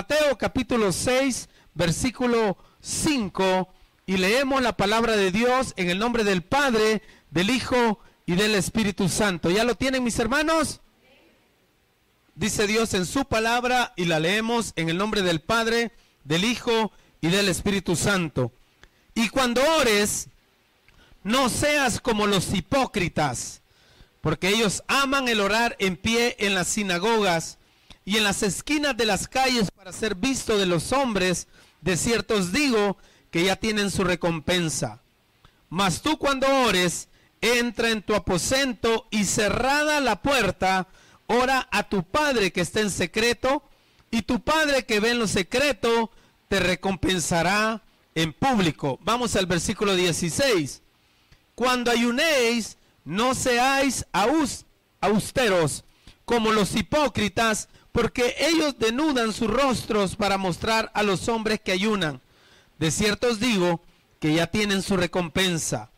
Mateo capítulo 6, versículo 5, y leemos la palabra de Dios en el nombre del Padre, del Hijo y del Espíritu Santo. ¿Ya lo tienen mis hermanos? Dice Dios en su palabra y la leemos en el nombre del Padre, del Hijo y del Espíritu Santo. Y cuando ores, no seas como los hipócritas, porque ellos aman el orar en pie en las sinagogas y en las esquinas de las calles para ser visto de los hombres. De cierto os digo que ya tienen su recompensa. Mas tú cuando ores, entra en tu aposento y cerrada la puerta, ora a tu Padre que está en secreto, y tu Padre que ve en lo secreto te recompensará en público. Vamos al versículo 16. Cuando ayunéis, no seáis austeros como los hipócritas, porque ellos denudan sus rostros para mostrar a los hombres que ayunan. De cierto os digo que ya tienen su recompensa.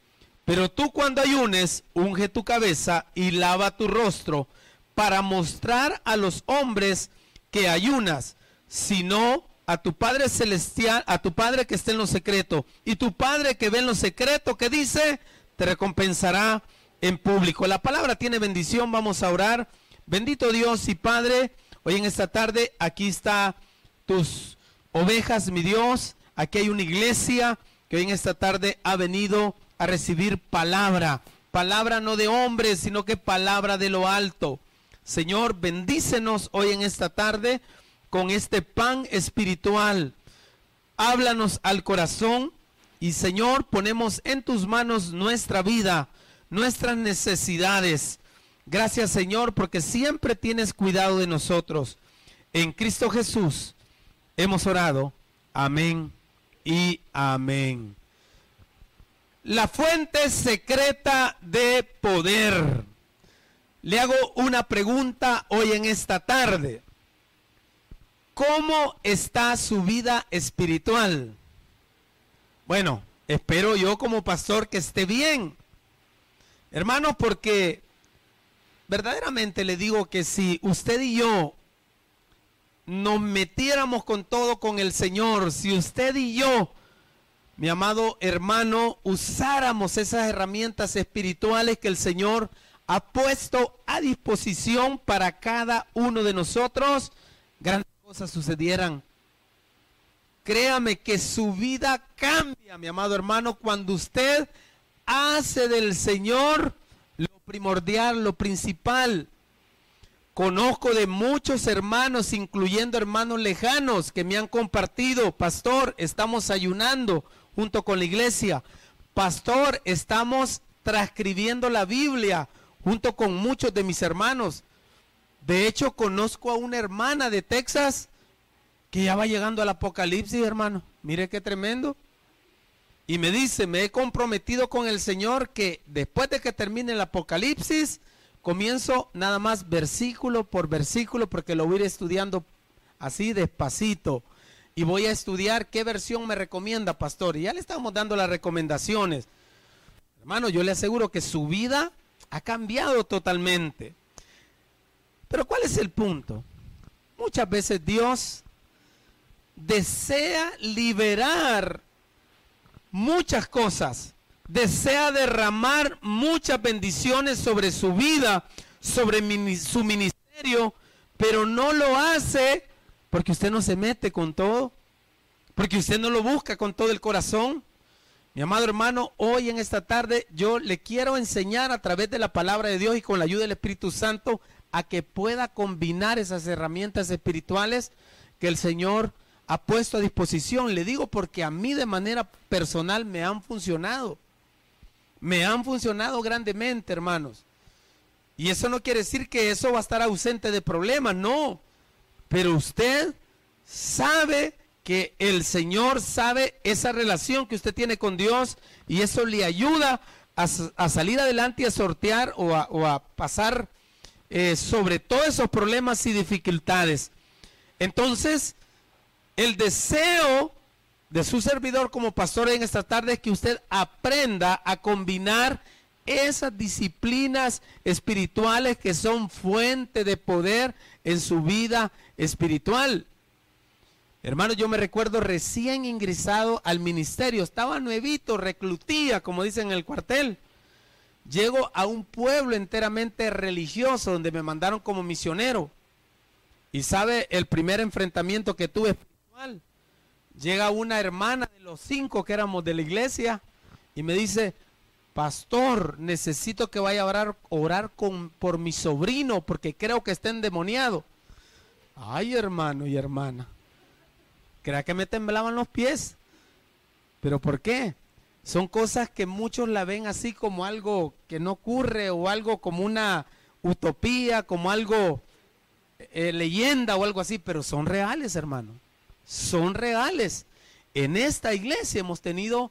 Pero tú cuando ayunes, unge tu cabeza y lava tu rostro para mostrar a los hombres que ayunas, sino a tu Padre celestial, a tu Padre que está en lo secreto, y tu Padre que ve en lo secreto, que dice, te recompensará en público. La palabra tiene bendición, vamos a orar. Bendito Dios y Padre, hoy en esta tarde aquí está tus ovejas, mi Dios. Aquí hay una iglesia que hoy en esta tarde ha venido a recibir palabra. Palabra no de hombres, sino que palabra de lo alto. Señor, bendícenos hoy en esta tarde con este pan espiritual. Háblanos al corazón y Señor, ponemos en tus manos nuestra vida, nuestras necesidades. Gracias Señor, porque siempre tienes cuidado de nosotros. En Cristo Jesús hemos orado. Amén y amén. La fuente secreta de poder. Le hago una pregunta hoy en esta tarde. ¿Cómo está su vida espiritual? Bueno, espero yo como pastor que esté bien. Hermanos, porque verdaderamente le digo que si usted y yo nos metiéramos con todo con el Señor, si usted y yo mi amado hermano, usáramos esas herramientas espirituales que el Señor ha puesto a disposición para cada uno de nosotros, grandes cosas sucedieran. Créame que su vida cambia, mi amado hermano, cuando usted hace del Señor primordial, lo principal. Conozco de muchos hermanos, incluyendo hermanos lejanos, que me han compartido, pastor, estamos ayunando junto con la iglesia. Pastor, estamos transcribiendo la Biblia junto con muchos de mis hermanos. De hecho, conozco a una hermana de Texas que ya va llegando al Apocalipsis, hermano. Mire qué tremendo. Y me dice, me he comprometido con el Señor que después de que termine el Apocalipsis, comienzo nada más versículo por versículo porque lo voy a ir estudiando así despacito y voy a estudiar qué versión me recomienda, pastor. Y ya le estamos dando las recomendaciones. Hermano, yo le aseguro que su vida ha cambiado totalmente. Pero ¿cuál es el punto? Muchas veces Dios desea liberar muchas cosas, desea derramar muchas bendiciones sobre su vida, sobre su ministerio, pero no lo hace porque usted no se mete con todo. Porque usted no lo busca con todo el corazón. Mi amado hermano, hoy en esta tarde yo le quiero enseñar a través de la palabra de Dios y con la ayuda del Espíritu Santo a que pueda combinar esas herramientas espirituales que el Señor ha puesto a disposición. Le digo porque a mí de manera personal me han funcionado. Me han funcionado grandemente, hermanos. Y eso no quiere decir que eso va a estar ausente de problemas, no. Pero usted sabe que el Señor sabe esa relación que usted tiene con Dios y eso le ayuda a, salir adelante y a sortear o a, pasar eh, sobre todos esos problemas y dificultades. Entonces, el deseo de su servidor como pastor en esta tarde es que usted aprenda a combinar esas disciplinas espirituales que son fuente de poder en su vida espiritual. Hermano, yo me recuerdo recién ingresado al ministerio, estaba nuevito, reclutía, como dicen en el cuartel. Llego a un pueblo enteramente religioso donde me mandaron como misionero. Y sabe el primer enfrentamiento que tuve Llega una hermana de los cinco que éramos de la iglesia y me dice, pastor, necesito que vaya a orar, orar con, por mi sobrino porque creo que está endemoniado. Ay, hermano y hermana, crea que me temblaban los pies. ¿Pero por qué? Son cosas que muchos la ven así como algo que no ocurre o algo como una utopía, como algo eh, leyenda o algo así, pero son reales, hermano. Son reales. En esta iglesia hemos tenido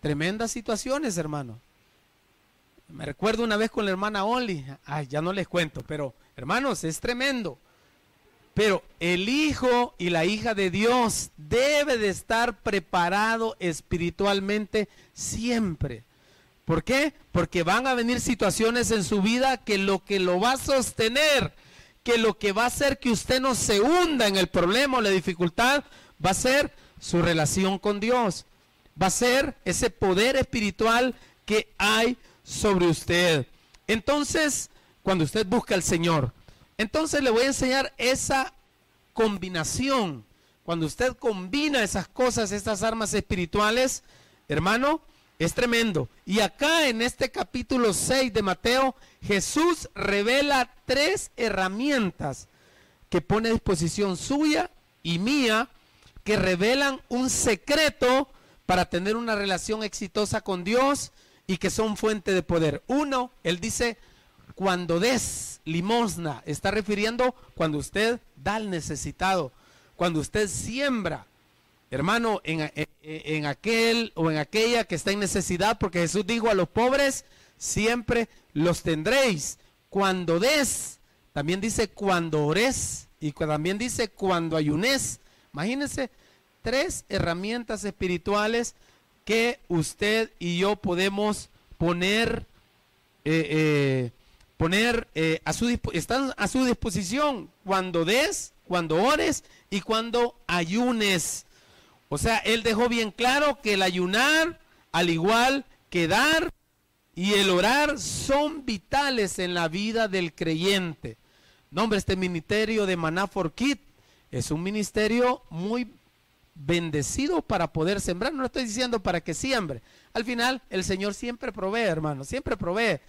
tremendas situaciones, hermano. Me recuerdo una vez con la hermana Oli, ay, ya no les cuento, pero hermanos, es tremendo. Pero el hijo y la hija de Dios debe de estar preparado espiritualmente siempre. ¿Por qué? Porque van a venir situaciones en su vida que lo que lo va a sostener, que lo que va a hacer que usted no se hunda en el problema o la dificultad, va a ser su relación con Dios. Va a ser ese poder espiritual que hay sobre usted. Entonces, cuando usted busca al Señor, entonces le voy a enseñar esa combinación. Cuando usted combina esas cosas, estas armas espirituales, hermano, es tremendo. Y acá en este capítulo 6 de Mateo, Jesús revela tres herramientas que pone a disposición suya y mía, que revelan un secreto para tener una relación exitosa con Dios y que son fuente de poder. Uno, él dice, cuando des limosna, está refiriendo cuando usted da al necesitado, cuando usted siembra, hermano, en, en, aquel o en aquella que está en necesidad, porque Jesús dijo a los pobres, siempre los tendréis. Cuando des, también dice cuando ores y también dice cuando ayunes. Imagínense tres herramientas espirituales que usted y yo podemos poner eh, eh, poner eh, a su están a su disposición cuando des, cuando ores y cuando ayunes. O sea, él dejó bien claro que el ayunar, al igual que dar y el orar, son vitales en la vida del creyente. Nombre este ministerio de Maná for Kid es un ministerio muy bendecido para poder sembrar. No estoy diciendo para que siembre. Al final, el Señor siempre provee, hermano, siempre provee.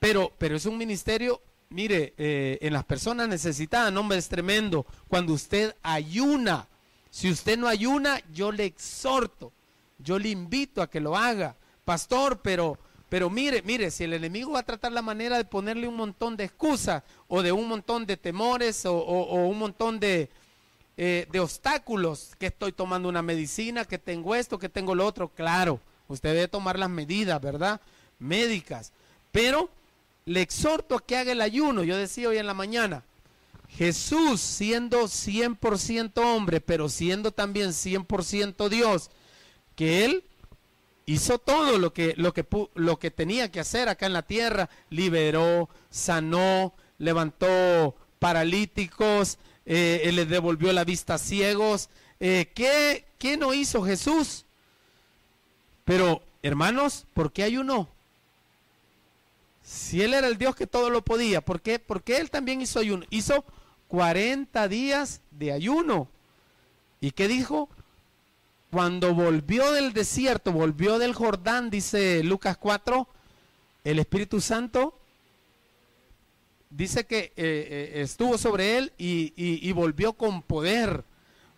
Pero, pero es un ministerio, mire, eh, en las personas necesitadas, hombre, es tremendo. Cuando usted ayuna, si usted no ayuna, yo le exhorto, yo le invito a que lo haga. Pastor, pero, pero mire, mire, si el enemigo va a tratar la manera de ponerle un montón de excusas o de un montón de temores o, un montón de, eh, de obstáculos, que estoy tomando una medicina, que tengo esto, que tengo lo otro, claro, usted debe tomar las medidas, ¿verdad? Médicas. Pero le exhorto a que haga el ayuno. Yo decía hoy en la mañana, Jesús siendo 100% hombre, pero siendo también 100% Dios, que Él hizo todo lo que, lo, que, lo que tenía que hacer acá en la tierra, liberó, sanó, levantó paralíticos, eh, le devolvió la vista a ciegos. Eh, ¿qué, ¿Qué no hizo Jesús? Pero, hermanos, ¿por qué ayunó? Si él era el Dios que todo lo podía, ¿por qué? Porque él también hizo ayuno. Hizo 40 días de ayuno. ¿Y qué dijo? Cuando volvió del desierto, volvió del Jordán, dice Lucas 4, el Espíritu Santo dice que eh, eh, estuvo sobre él y, y volvió con poder.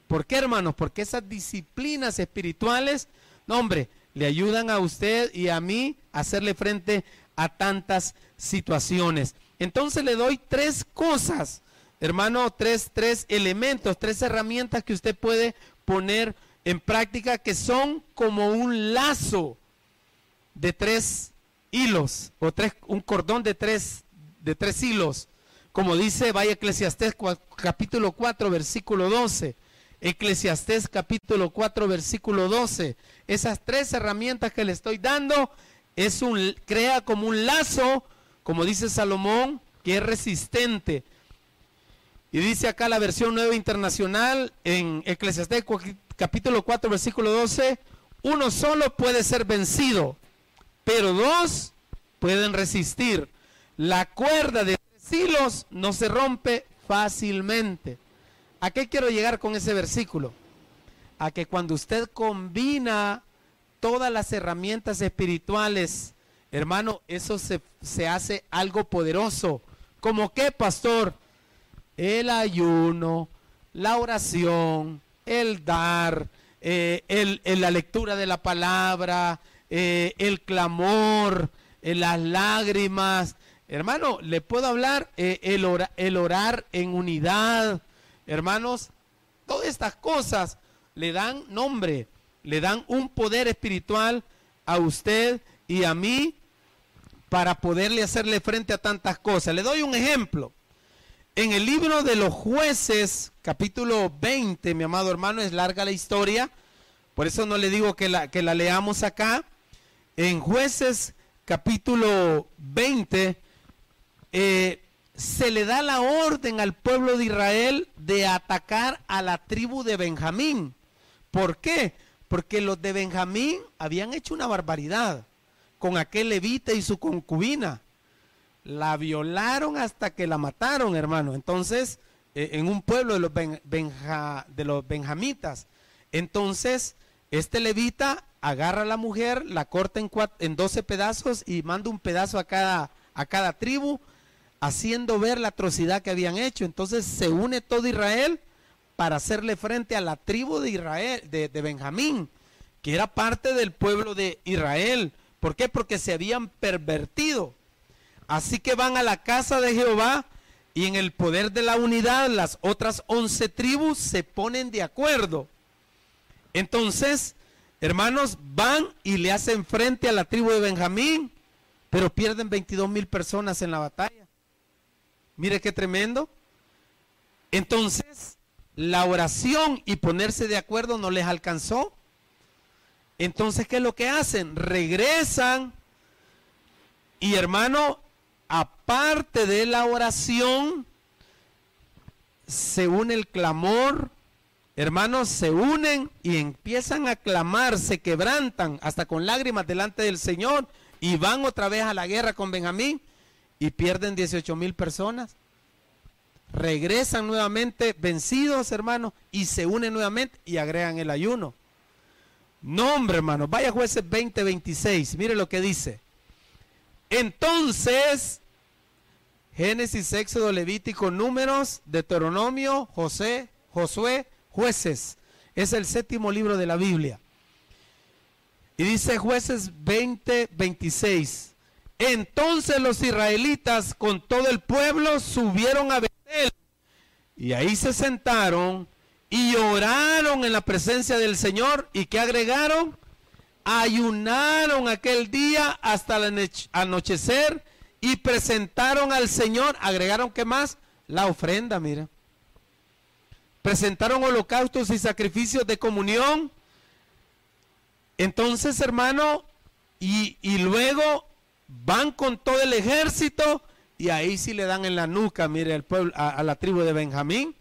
¿Por qué, hermanos? Porque esas disciplinas espirituales, no, hombre, le ayudan a usted y a mí a hacerle frente a tantas situaciones. Entonces le doy tres cosas, hermano, tres, tres elementos, tres herramientas que usted puede poner en práctica que son como un lazo de tres hilos o tres, un cordón de tres, de tres hilos. Como dice, vaya Eclesiastés capítulo 4, versículo 12. Eclesiastés capítulo 4, versículo 12. Esas tres herramientas que le estoy dando es un, crea como un lazo, como dice Salomón, que es resistente. Y dice acá la versión nueva internacional en Eclesiastés capítulo 4 versículo 12, uno solo puede ser vencido, pero dos pueden resistir. La cuerda de tres hilos no se rompe fácilmente. ¿A qué quiero llegar con ese versículo? A que cuando usted combina todas las herramientas espirituales, hermano, eso se, se hace algo poderoso. ¿Como qué, pastor? El ayuno, la oración, el dar, eh, el, la lectura de la palabra, eh, el clamor, eh, las lágrimas. Hermano, le puedo hablar el, el orar en unidad. Hermanos, todas estas cosas le dan nombre, le dan un poder espiritual a usted y a mí para poderle hacerle frente a tantas cosas. Le doy un ejemplo. En el libro de los jueces, capítulo 20, mi amado hermano, es larga la historia, por eso no le digo que la, que la leamos acá. En jueces, capítulo 20, eh, se le da la orden al pueblo de Israel de atacar a la tribu de Benjamín. ¿Por qué? Porque los de Benjamín habían hecho una barbaridad con aquel levita y su concubina la violaron hasta que la mataron, hermano. Entonces, eh, en un pueblo de los, de los benjamitas. Entonces, este levita agarra a la mujer, la corta en, en 12 pedazos y manda un pedazo a cada, a cada tribu, haciendo ver la atrocidad que habían hecho. Entonces se une todo Israel para hacerle frente a la tribu de Israel, de, de Benjamín, que era parte del pueblo de Israel. ¿Por qué? Porque se habían pervertido. Así que van a la casa de Jehová y en el poder de la unidad las otras once tribus se ponen de acuerdo. Entonces, hermanos, van y le hacen frente a la tribu de Benjamín, pero pierden 22 mil personas en la batalla. Mire qué tremendo. Entonces, la oración y ponerse de acuerdo no les alcanzó. Entonces, ¿qué es lo que hacen? Regresan y hermano, aparte de la oración, se une el clamor, hermanos, se unen y empiezan a clamar, se quebrantan hasta con lágrimas delante del Señor y van otra vez a la guerra con Benjamín y pierden 18 mil personas. Regresan nuevamente vencidos, hermanos, y se unen nuevamente y agregan el ayuno. No, hombre, hermanos, vaya jueces 20, 26, mire lo que dice. Entonces, Génesis, Éxodo, Levítico, Números, Deuteronomio, José, Josué, Jueces. Es el séptimo libro de la Biblia. Y dice Jueces 20, 26. Entonces los israelitas con todo el pueblo subieron a Betel. Y ahí se sentaron y oraron en la presencia del Señor. ¿Y qué agregaron? Ayunaron aquel día hasta el anochecer y presentaron al Señor, agregaron que más, la ofrenda, mira. Presentaron holocaustos y sacrificios de comunión. Entonces, hermano, y, luego van con todo el ejército y ahí sí le dan en la nuca, mire, al pueblo, a la tribu de Benjamín,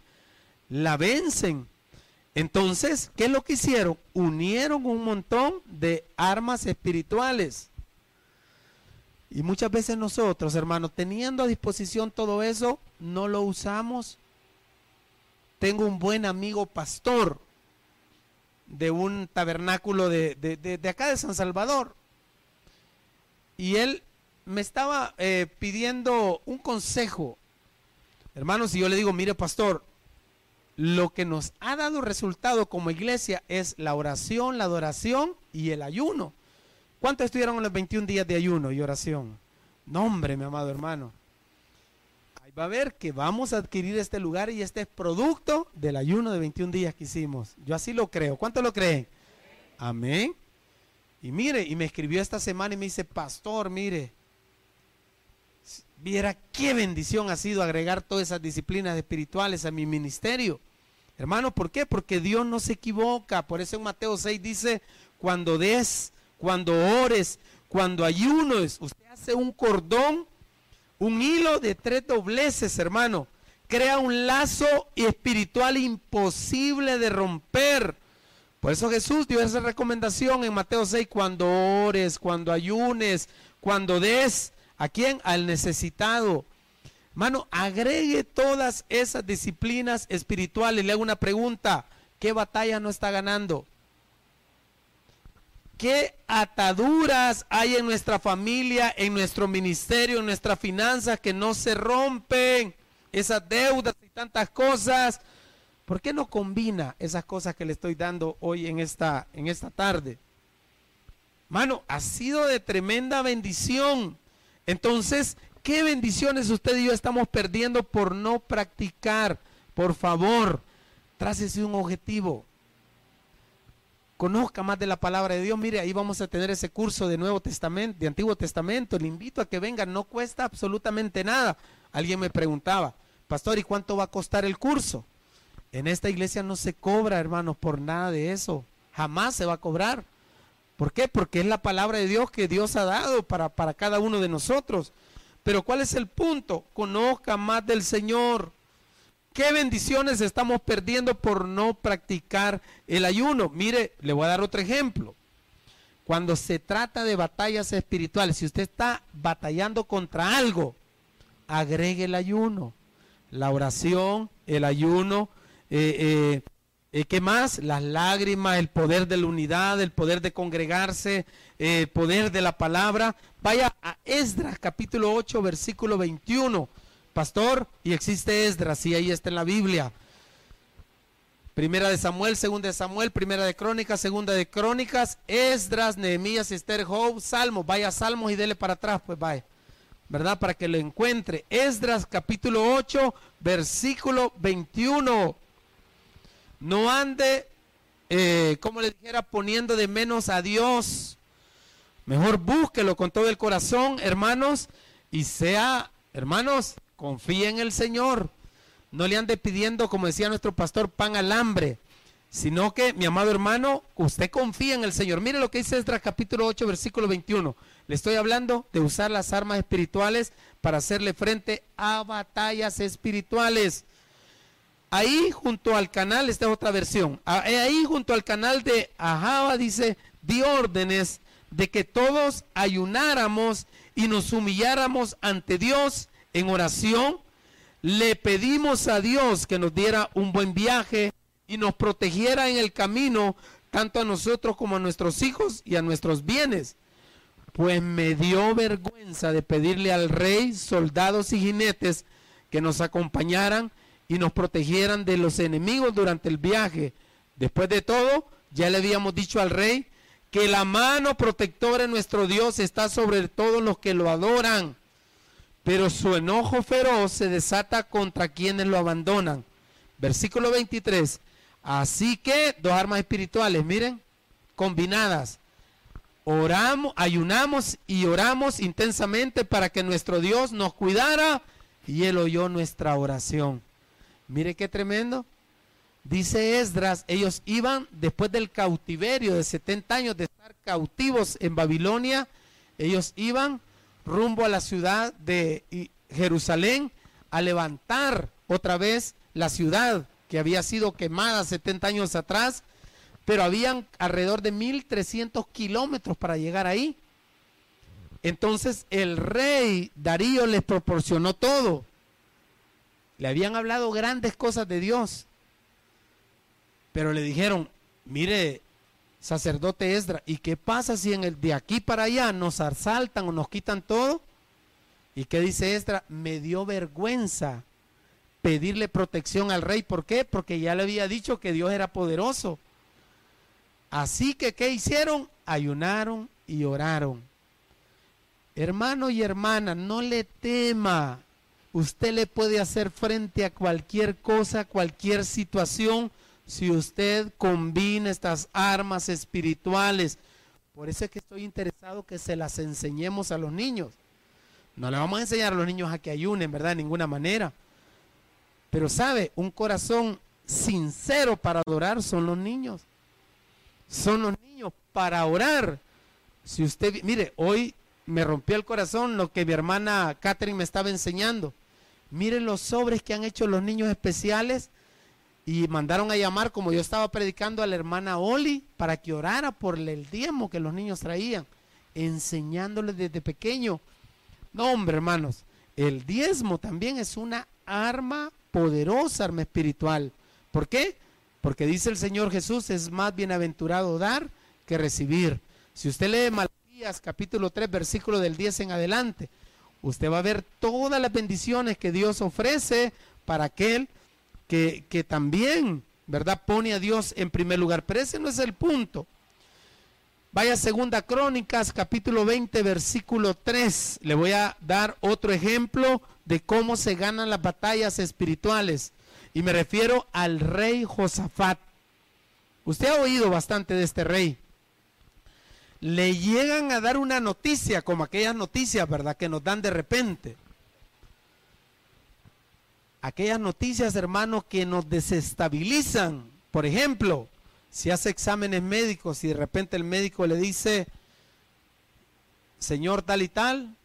la vencen. Entonces, ¿qué es lo que hicieron? Unieron un montón de armas espirituales. Y muchas veces nosotros, hermanos, teniendo a disposición todo eso, no lo usamos. Tengo un buen amigo pastor de un tabernáculo de, acá de San Salvador. Y él me estaba eh, pidiendo un consejo. Hermanos, y yo le digo, mire pastor, lo que nos ha dado resultado como iglesia es la oración, la adoración y el ayuno. ¿Cuántos estuvieron en los 21 días de ayuno y oración? No, hombre, mi amado hermano. Ahí va a ver que vamos a adquirir este lugar y este es producto del ayuno de 21 días que hicimos. Yo así lo creo. ¿Cuántos lo creen? Amén. Y mire, y me escribió esta semana y me dice, pastor, mire, Viera qué bendición ha sido agregar todas esas disciplinas espirituales a mi ministerio. Hermano, ¿por qué? Porque Dios no se equivoca. Por eso en Mateo 6 dice, cuando des, cuando ores, cuando ayunes, usted hace un cordón, un hilo de tres dobleces, hermano, crea un lazo espiritual imposible de romper. Por eso Jesús dio esa recomendación en Mateo 6, cuando ores, cuando ayunes, cuando des, ¿a quién? Al necesitado. Mano, agregue todas esas disciplinas espirituales. Le hago una pregunta, ¿qué batalla no está ganando? ¿Qué ataduras hay en nuestra familia, en nuestro ministerio, en nuestras finanzas que no se rompen? Esas deudas y tantas cosas. ¿Por qué no combina esas cosas que le estoy dando hoy en esta, en esta tarde? Mano, ha sido de tremenda bendición. Entonces, ¿qué bendiciones usted y yo estamos perdiendo por no practicar? Por favor, trácese un objetivo conozca más de la palabra de Dios. Mire, ahí vamos a tener ese curso de Nuevo Testamento, de Antiguo Testamento. Le invito a que venga, no cuesta absolutamente nada. Alguien me preguntaba, pastor, ¿y cuánto va a costar el curso? En esta iglesia no se cobra, hermanos, por nada de eso. Jamás se va a cobrar. ¿Por qué? Porque es la palabra de Dios que Dios ha dado para, para cada uno de nosotros. Pero ¿cuál es el punto? Conozca más del Señor. ¿Qué bendiciones estamos perdiendo por no practicar el ayuno? Mire, le voy a dar otro ejemplo. Cuando se trata de batallas espirituales, si usted está batallando contra algo, agregue el ayuno, la oración, el ayuno, eh, eh, eh, ¿qué más? Las lágrimas, el poder de la unidad, el poder de congregarse, el poder de la palabra. Vaya a Esdras capítulo 8, versículo 21 pastor, y existe Esdras, sí, ahí está en la Biblia. Primera de Samuel, segunda de Samuel, primera de Crónicas, segunda de Crónicas, Esdras, Nehemías, Esther, Job, Salmos, vaya Salmos y dele para atrás, pues vaya, ¿verdad? Para que lo encuentre. Esdras capítulo 8, versículo 21. No ande, eh, como le dijera, poniendo de menos a Dios. Mejor búsquelo con todo el corazón, hermanos, y sea, hermanos, Confía en el Señor. No le ande pidiendo, como decía nuestro pastor, pan al hambre, sino que, mi amado hermano, usted confía en el Señor. Mire lo que dice Esdras capítulo 8, versículo 21. Le estoy hablando de usar las armas espirituales para hacerle frente a batallas espirituales. Ahí junto al canal, esta es otra versión, ahí junto al canal de Ahaba dice, di órdenes de que todos ayunáramos y nos humilláramos ante Dios en oración, le pedimos a Dios que nos diera un buen viaje y nos protegiera en el camino, tanto a nosotros como a nuestros hijos y a nuestros bienes. Pues me dio vergüenza de pedirle al rey soldados y jinetes que nos acompañaran y nos protegieran de los enemigos durante el viaje. Después de todo, ya le habíamos dicho al rey que la mano protectora de nuestro Dios está sobre todos los que lo adoran pero su enojo feroz se desata contra quienes lo abandonan. Versículo 23. Así que dos armas espirituales, miren, combinadas. Oramos, ayunamos y oramos intensamente para que nuestro Dios nos cuidara y él oyó nuestra oración. Mire qué tremendo. Dice Esdras, ellos iban después del cautiverio de 70 años de estar cautivos en Babilonia, ellos iban rumbo a la ciudad de Jerusalén a levantar otra vez la ciudad que había sido quemada 70 años atrás, pero habían alrededor de 1300 kilómetros para llegar ahí. Entonces el rey Darío les proporcionó todo. Le habían hablado grandes cosas de Dios, pero le dijeron, mire, sacerdote Esdra, ¿y qué pasa si en el de aquí para allá nos asaltan o nos quitan todo? ¿Y qué dice Esdra? Me dio vergüenza pedirle protección al rey. ¿Por qué? Porque ya le había dicho que Dios era poderoso. Así que, ¿qué hicieron? Ayunaron y oraron. Hermano y hermana, no le tema. Usted le puede hacer frente a cualquier cosa, cualquier situación si usted combina estas armas espirituales. Por eso es que estoy interesado que se las enseñemos a los niños. No le vamos a enseñar a los niños a que ayunen, ¿verdad? De ninguna manera. Pero sabe, un corazón sincero para adorar son los niños. Son los niños para orar. Si usted, mire, hoy me rompió el corazón lo que mi hermana Catherine me estaba enseñando. Miren los sobres que han hecho los niños especiales y mandaron a llamar, como yo estaba predicando a la hermana Oli, para que orara por el diezmo que los niños traían, enseñándoles desde pequeño. No, hombre, hermanos, el diezmo también es una arma poderosa, arma espiritual. ¿Por qué? Porque dice el Señor Jesús, es más bienaventurado dar que recibir. Si usted lee Malaquías capítulo 3, versículo del 10 en adelante, usted va a ver todas las bendiciones que Dios ofrece para aquel que, también, ¿verdad? Pone a Dios en primer lugar. Pero ese no es el punto. Vaya segunda Crónicas, capítulo 20, versículo 3. Le voy a dar otro ejemplo de cómo se ganan las batallas espirituales. Y me refiero al rey Josafat. Usted ha oído bastante de este rey. Le llegan a dar una noticia, como aquellas noticias, ¿verdad? Que nos dan de repente. Aquellas noticias, hermanos, que nos desestabilizan. Por ejemplo, si hace exámenes médicos y de repente el médico le dice, señor tal y tal,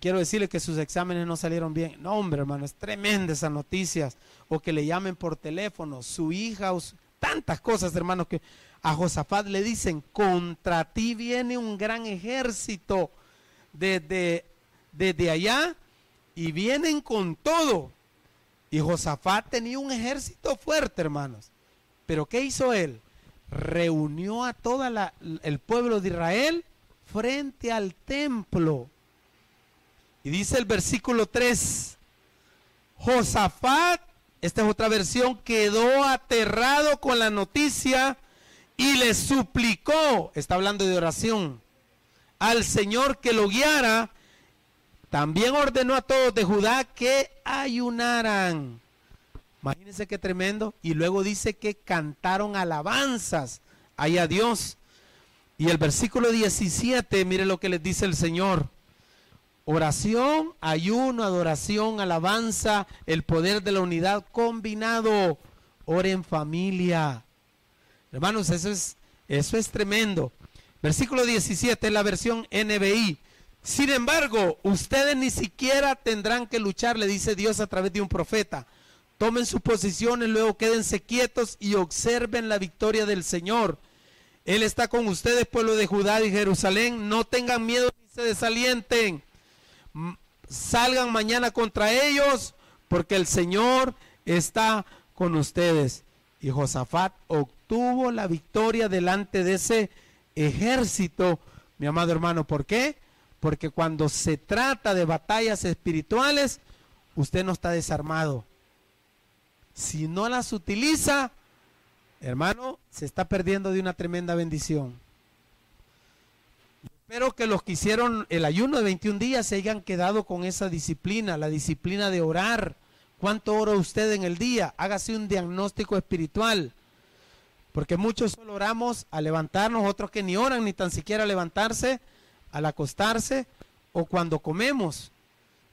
quiero decirle que sus exámenes no salieron bien. No, hombre, hermano, es tremenda esas noticias. O que le llamen por teléfono, su hija, o tantas cosas, hermanos, que a Josafat le dicen, contra ti viene un gran ejército desde, desde allá y vienen con todo. Y Josafat tenía un ejército fuerte, hermanos. Pero ¿qué hizo él? Reunió a todo el pueblo de Israel frente al templo. Y dice el versículo 3, Josafat, esta es otra versión, quedó aterrado con la noticia y le suplicó, está hablando de oración, al Señor que lo guiara. También ordenó a todos de Judá que ayunaran. Imagínense qué tremendo. Y luego dice que cantaron alabanzas ahí a Dios. Y el versículo 17, mire lo que les dice el Señor. Oración, ayuno, adoración, alabanza, el poder de la unidad combinado. Oren familia. Hermanos, eso es, eso es tremendo. Versículo 17, la versión NBI. Sin embargo, ustedes ni siquiera tendrán que luchar, le dice Dios a través de un profeta Tomen sus posiciones, luego quédense quietos y observen la victoria del Señor. Él está con ustedes, pueblo de Judá y Jerusalén. No tengan miedo ni se desalienten. Salgan mañana contra ellos, porque el Señor está con ustedes. Y Josafat obtuvo la victoria delante de ese ejército, mi amado hermano. ¿Por qué? Porque cuando se trata de batallas espirituales, usted no está desarmado si no las utiliza, hermano, se está perdiendo de una tremenda bendición. Espero que los que hicieron el ayuno de 21 días se hayan quedado con esa disciplina, la disciplina de orar. ¿Cuánto ora usted en el día? Hágase un diagnóstico espiritual. Porque muchos solo oramos a levantarnos, otros que ni oran ni tan siquiera levantarse, al acostarse o cuando comemos.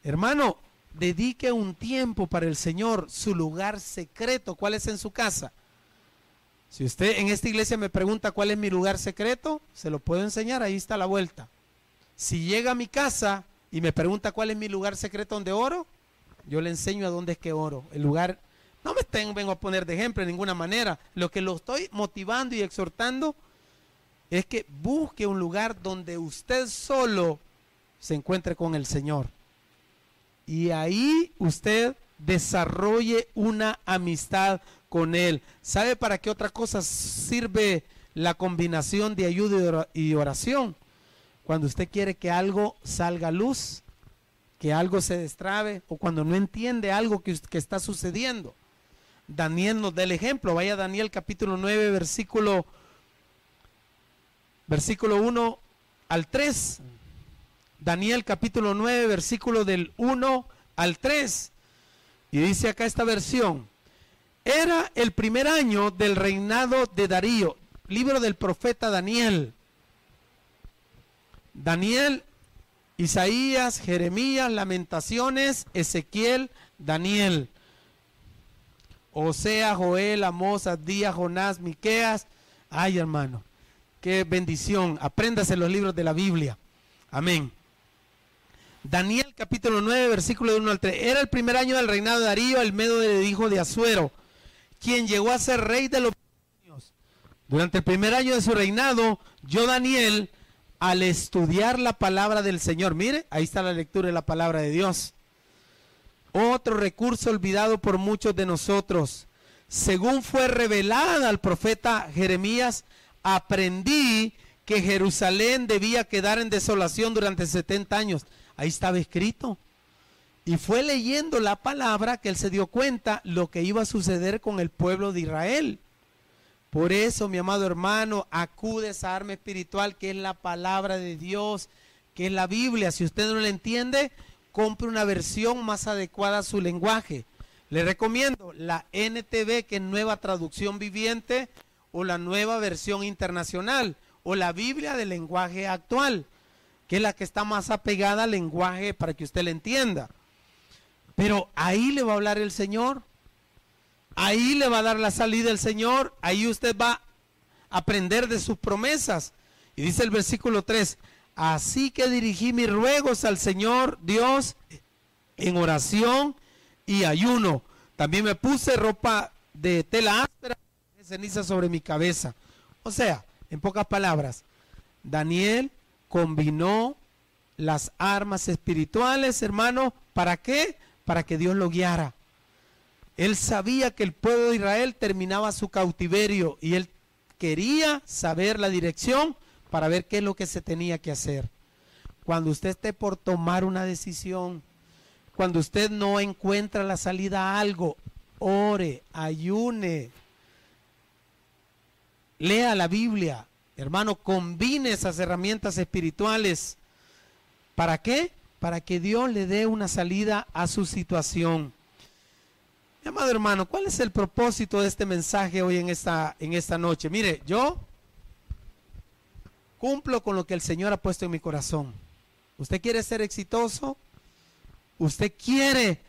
Hermano, dedique un tiempo para el Señor, su lugar secreto. ¿Cuál es en su casa? Si usted en esta iglesia me pregunta cuál es mi lugar secreto, se lo puedo enseñar, ahí está la vuelta. Si llega a mi casa y me pregunta cuál es mi lugar secreto donde oro, yo le enseño a dónde es que oro. El lugar, no me tengo, vengo a poner de ejemplo de ninguna manera. Lo que lo estoy motivando y exhortando es que busque un lugar donde usted solo se encuentre con el Señor y ahí usted desarrolle una amistad con Él. ¿Sabe para qué otra cosa sirve la combinación de ayuda y oración? Cuando usted quiere que algo salga a luz, que algo se destrabe o cuando no entiende algo que, que está sucediendo. Daniel nos da el ejemplo. Vaya Daniel capítulo 9, versículo, versículo 1 al 3. Daniel capítulo 9, versículo del 1 al 3. Y dice acá esta versión, era el primer año del reinado de Darío, libro del profeta Daniel. Daniel, Isaías, Jeremías, Lamentaciones, Ezequiel, Daniel. Osea, Joel, Amós, Díaz, Jonás, Miqueas. Ay, hermano, qué bendición. Apréndase los libros de la Biblia. Amén. Daniel capítulo 9, versículo 1 al 3. Era el primer año del reinado de Darío, el medio de hijo de Azuero, quien llegó a ser rey de los años. Durante el primer año de su reinado, yo Daniel, al estudiar la palabra del Señor, mire, ahí está la lectura de la palabra de Dios. Otro recurso olvidado por muchos de nosotros. Según fue revelada al profeta Jeremías, aprendí que Jerusalén debía quedar en desolación durante 70 años. Ahí estaba escrito. Y fue leyendo la palabra que él se dio cuenta lo que iba a suceder con el pueblo de Israel. Por eso, mi amado hermano, acude a esa arma espiritual que es la palabra de Dios, que es la Biblia. Si usted no la entiende, compre una versión más adecuada a su lenguaje. Le recomiendo la NTV, que es nueva traducción viviente, o la nueva versión internacional, o la Biblia del lenguaje actual que es la que está más apegada al lenguaje para que usted le entienda. Pero ahí le va a hablar el Señor. Ahí le va a dar la salida el Señor. Ahí usted va a aprender de sus promesas. Y dice el versículo 3, así que dirigí mis ruegos al Señor Dios en oración y ayuno. También me puse ropa de tela áspera ceniza sobre mi cabeza. O sea, en pocas palabras, Daniel combinó las armas espirituales, hermano, ¿para qué? Para que Dios lo guiara. Él sabía que el pueblo de Israel terminaba su cautiverio y él quería saber la dirección para ver qué es lo que se tenía que hacer. Cuando usted esté por tomar una decisión, cuando usted no encuentra la salida a algo, ore, ayune, lea la Biblia, Hermano, combine esas herramientas espirituales. ¿Para qué? Para que Dios le dé una salida a su situación. Mi amado hermano, ¿cuál es el propósito de este mensaje hoy en esta, en esta noche? Mire, yo cumplo con lo que el Señor ha puesto en mi corazón. ¿Usted quiere ser exitoso? ¿Usted quiere,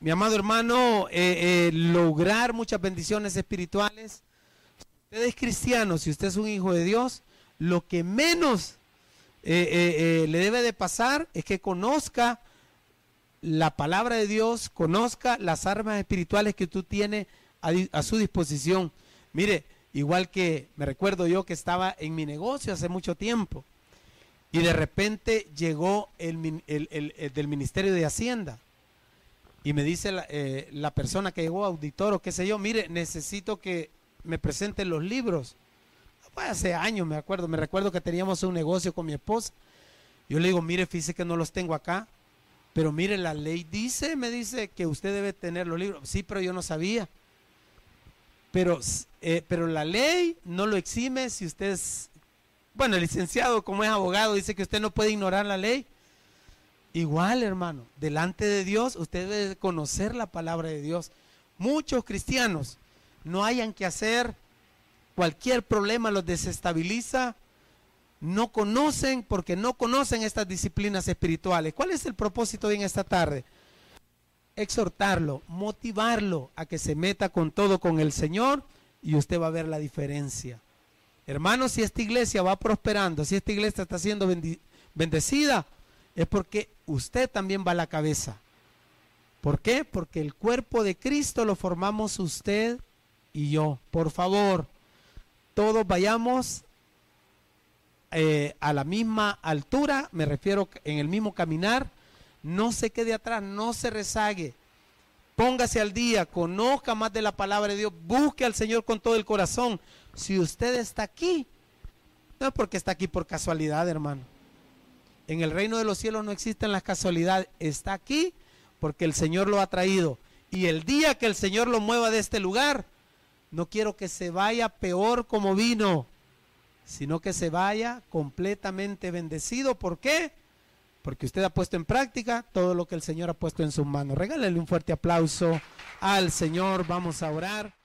mi amado hermano, eh, eh, lograr muchas bendiciones espirituales? Usted es cristiano, si usted es un hijo de Dios, lo que menos eh, eh, eh, le debe de pasar es que conozca la palabra de Dios, conozca las armas espirituales que tú tienes a, su disposición. Mire, igual que me recuerdo yo que estaba en mi negocio hace mucho tiempo y de repente llegó el, del Ministerio de Hacienda y me dice la, la persona que llegó, auditor o qué sé yo, mire, necesito que me presenten los libros. hace años me acuerdo, me recuerdo que teníamos un negocio con mi esposa. Yo le digo, mire, fíjese que no los tengo acá. Pero mire, la ley dice, me dice que usted debe tener los libros. Sí, pero yo no sabía. Pero, eh, pero la ley no lo exime si usted es, bueno, el licenciado como es abogado dice que usted no puede ignorar la ley. Igual, hermano, delante de Dios usted debe conocer la palabra de Dios. Muchos cristianos no hayan que hacer, cualquier problema los desestabiliza, no conocen porque no conocen estas disciplinas espirituales. ¿Cuál es el propósito de en esta tarde? Exhortarlo, motivarlo a que se meta con todo con el Señor y usted va a ver la diferencia. Hermanos, si esta iglesia va prosperando, si esta iglesia está siendo bendecida, es porque usted también va a la cabeza. ¿Por qué? Porque el cuerpo de Cristo lo formamos usted y yo. Por favor, todos vayamos eh, a la misma altura, me refiero en el mismo caminar, no se quede atrás, no se rezague, póngase al día, conozca más de la palabra de Dios, busque al Señor con todo el corazón. Si usted está aquí, no es porque está aquí por casualidad, hermano. En el reino de los cielos no existen las casualidades, está aquí porque el Señor lo ha traído. Y el día que el Señor lo mueva de este lugar, no quiero que se vaya peor como vino, sino que se vaya completamente bendecido. ¿Por qué? Porque usted ha puesto en práctica todo lo que el Señor ha puesto en sus manos. Regálale un fuerte aplauso al Señor. Vamos a orar.